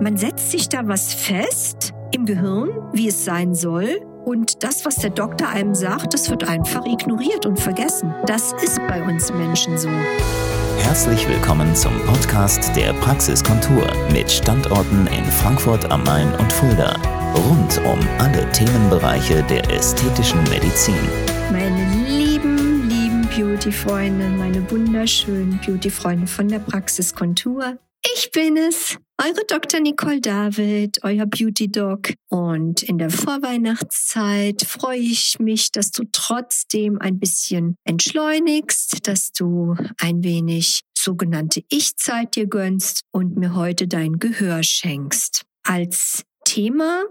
Man setzt sich da was fest im Gehirn, wie es sein soll. Und das, was der Doktor einem sagt, das wird einfach ignoriert und vergessen. Das ist bei uns Menschen so. Herzlich willkommen zum Podcast der Praxiskontur mit Standorten in Frankfurt am Main und Fulda. Rund um alle Themenbereiche der ästhetischen Medizin. Meine lieben, lieben Beauty-Freunde, meine wunderschönen Beauty-Freunde von der Praxiskontur. Ich bin es, eure Dr. Nicole David, euer Beauty Doc. Und in der Vorweihnachtszeit freue ich mich, dass du trotzdem ein bisschen entschleunigst, dass du ein wenig sogenannte Ich-Zeit dir gönnst und mir heute dein Gehör schenkst. Als Thema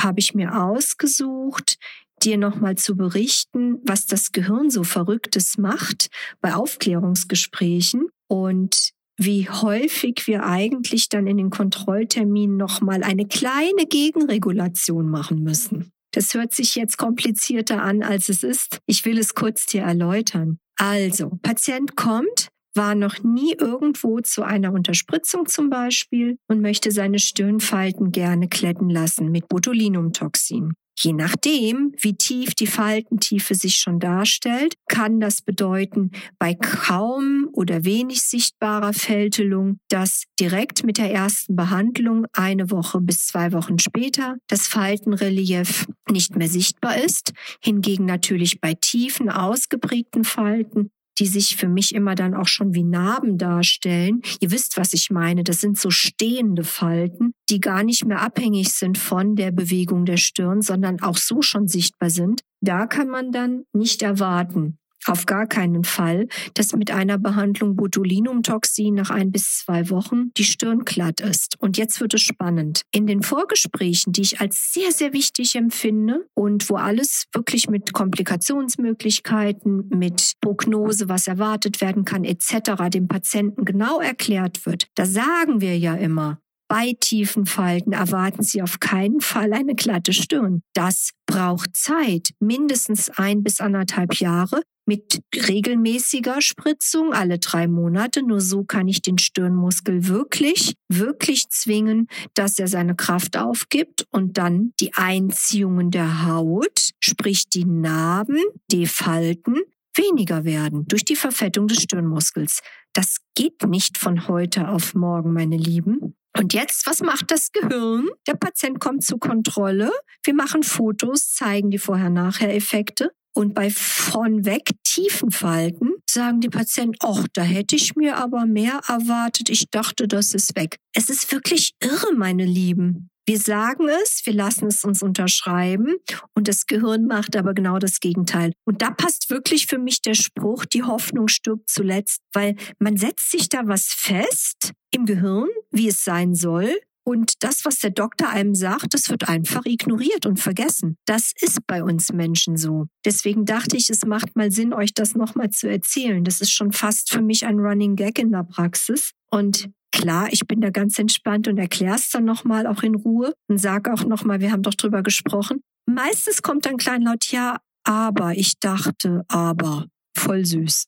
habe ich mir ausgesucht, dir nochmal zu berichten, was das Gehirn so Verrücktes macht bei Aufklärungsgesprächen und wie häufig wir eigentlich dann in den Kontrollterminen nochmal eine kleine Gegenregulation machen müssen. Das hört sich jetzt komplizierter an, als es ist. Ich will es kurz dir erläutern. Also, Patient kommt, war noch nie irgendwo zu einer Unterspritzung zum Beispiel und möchte seine Stirnfalten gerne kletten lassen mit Botulinumtoxin. Je nachdem, wie tief die Faltentiefe sich schon darstellt, kann das bedeuten, bei kaum oder wenig sichtbarer Fältelung, dass direkt mit der ersten Behandlung eine Woche bis zwei Wochen später das Faltenrelief nicht mehr sichtbar ist. Hingegen natürlich bei tiefen, ausgeprägten Falten die sich für mich immer dann auch schon wie Narben darstellen. Ihr wisst, was ich meine. Das sind so stehende Falten, die gar nicht mehr abhängig sind von der Bewegung der Stirn, sondern auch so schon sichtbar sind. Da kann man dann nicht erwarten, auf gar keinen Fall, dass mit einer Behandlung Botulinumtoxin nach ein bis zwei Wochen die Stirn glatt ist. Und jetzt wird es spannend. In den Vorgesprächen, die ich als sehr, sehr wichtig empfinde und wo alles wirklich mit Komplikationsmöglichkeiten, mit Prognose, was erwartet werden kann, etc. dem Patienten genau erklärt wird, da sagen wir ja immer, bei tiefen Falten erwarten Sie auf keinen Fall eine glatte Stirn. Das braucht Zeit, mindestens ein bis anderthalb Jahre, mit regelmäßiger Spritzung alle drei Monate. Nur so kann ich den Stirnmuskel wirklich, wirklich zwingen, dass er seine Kraft aufgibt und dann die Einziehungen der Haut, sprich die Narben, die Falten, weniger werden durch die Verfettung des Stirnmuskels. Das geht nicht von heute auf morgen, meine Lieben. Und jetzt, was macht das Gehirn? Der Patient kommt zur Kontrolle. Wir machen Fotos, zeigen die Vorher-Nachher-Effekte. Und bei von weg tiefen Falten sagen die Patienten, ach, da hätte ich mir aber mehr erwartet. Ich dachte, das ist weg. Es ist wirklich irre, meine Lieben. Wir sagen es, wir lassen es uns unterschreiben und das Gehirn macht aber genau das Gegenteil. Und da passt wirklich für mich der Spruch, die Hoffnung stirbt zuletzt, weil man setzt sich da was fest im Gehirn, wie es sein soll, und das, was der Doktor einem sagt, das wird einfach ignoriert und vergessen. Das ist bei uns Menschen so. Deswegen dachte ich, es macht mal Sinn, euch das nochmal zu erzählen. Das ist schon fast für mich ein Running Gag in der Praxis. Und klar, ich bin da ganz entspannt und erkläre es dann nochmal auch in Ruhe und sage auch nochmal, wir haben doch drüber gesprochen. Meistens kommt dann kleinlaut, ja, aber ich dachte, aber voll süß.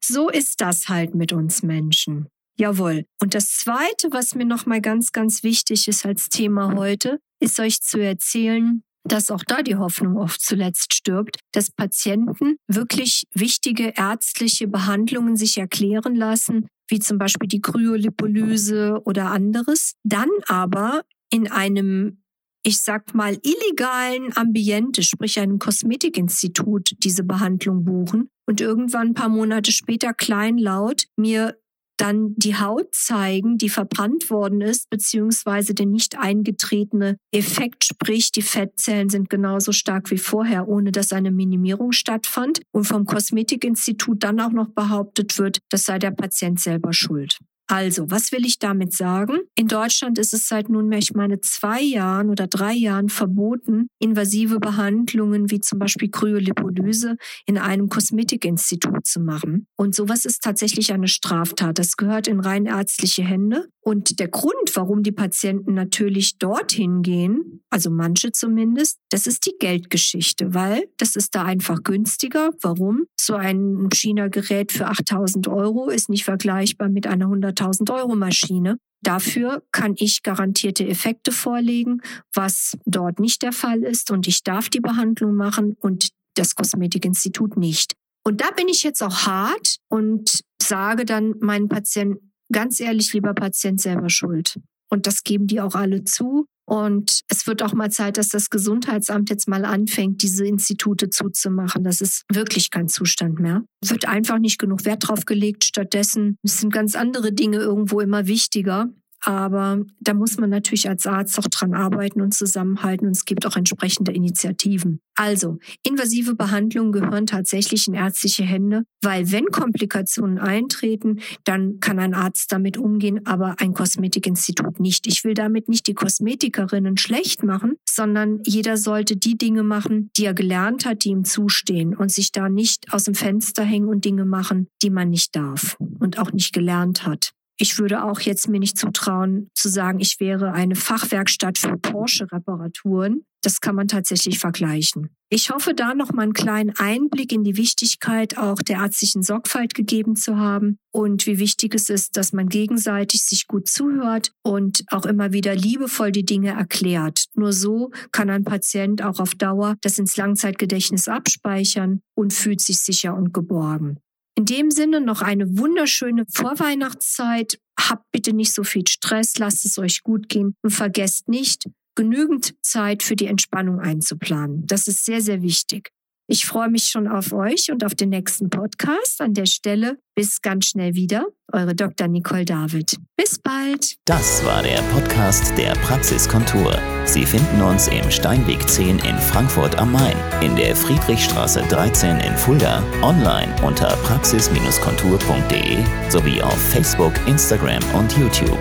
So ist das halt mit uns Menschen. Jawohl. Und das Zweite, was mir nochmal ganz, ganz wichtig ist als Thema heute, ist euch zu erzählen, dass auch da die Hoffnung oft zuletzt stirbt, dass Patienten wirklich wichtige ärztliche Behandlungen sich erklären lassen, wie zum Beispiel die Kryolipolyse oder anderes, dann aber in einem ich sag mal, illegalen Ambiente, sprich einem Kosmetikinstitut, diese Behandlung buchen und irgendwann ein paar Monate später kleinlaut mir dann die Haut zeigen, die verbrannt worden ist, beziehungsweise der nicht eingetretene Effekt, sprich die Fettzellen sind genauso stark wie vorher, ohne dass eine Minimierung stattfand und vom Kosmetikinstitut dann auch noch behauptet wird, das sei der Patient selber schuld. Also, was will ich damit sagen? In Deutschland ist es seit nunmehr, ich meine, zwei Jahren oder drei Jahren verboten, invasive Behandlungen wie zum Beispiel Kryolipolyse in einem Kosmetikinstitut zu machen. Und sowas ist tatsächlich eine Straftat. Das gehört in rein ärztliche Hände. Und der Grund, warum die Patienten natürlich dorthin gehen, also manche zumindest, Das ist die Geldgeschichte, weil das ist da einfach günstiger. Warum? So ein China-Gerät für 8000 Euro ist nicht vergleichbar mit einer 100.000 Euro Maschine. Dafür kann ich garantierte Effekte vorlegen, was dort nicht der Fall ist. Und ich darf die Behandlung machen und das Kosmetikinstitut nicht. Und da bin ich jetzt auch hart und sage dann meinen Patienten, ganz ehrlich, lieber Patient, selber schuld. Und das geben die auch alle zu. Und es wird auch mal Zeit, dass das Gesundheitsamt jetzt mal anfängt, diese Institute zuzumachen. Das ist wirklich kein Zustand mehr. Es wird einfach nicht genug Wert drauf gelegt. Stattdessen sind ganz andere Dinge irgendwo immer wichtiger. Aber da muss man natürlich als Arzt auch dran arbeiten und zusammenhalten. Und es gibt auch entsprechende Initiativen. Also, invasive Behandlungen gehören tatsächlich in ärztliche Hände, weil wenn Komplikationen eintreten, dann kann ein Arzt damit umgehen, aber ein Kosmetikinstitut nicht. Ich will damit nicht die Kosmetikerinnen schlecht machen, sondern jeder sollte die Dinge machen, die er gelernt hat, die ihm zustehen und sich da nicht aus dem Fenster hängen und Dinge machen, die man nicht darf und auch nicht gelernt hat. Ich würde auch jetzt mir nicht zutrauen zu sagen, ich wäre eine Fachwerkstatt für Porsche-Reparaturen. Das kann man tatsächlich vergleichen. Ich hoffe, da noch mal einen kleinen Einblick in die Wichtigkeit auch der ärztlichen Sorgfalt gegeben zu haben und wie wichtig es ist, dass man gegenseitig sich gut zuhört und auch immer wieder liebevoll die Dinge erklärt. Nur so kann ein Patient auch auf Dauer das ins Langzeitgedächtnis abspeichern und fühlt sich sicher und geborgen. In dem Sinne noch eine wunderschöne Vorweihnachtszeit. Habt bitte nicht so viel Stress, lasst es euch gut gehen und vergesst nicht, genügend Zeit für die Entspannung einzuplanen. Das ist sehr, sehr wichtig. Ich freue mich schon auf euch und auf den nächsten Podcast. An der Stelle bis ganz schnell wieder. Eure Dr. Nicole David. Bis bald. Das war der Podcast der Praxiskontur. Sie finden uns im Steinweg 10 in Frankfurt am Main, in der Friedrichstraße 13 in Fulda, online unter praxis-kontur.de sowie auf Facebook, Instagram und YouTube.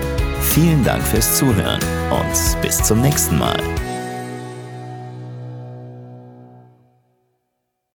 Vielen Dank fürs Zuhören und bis zum nächsten Mal.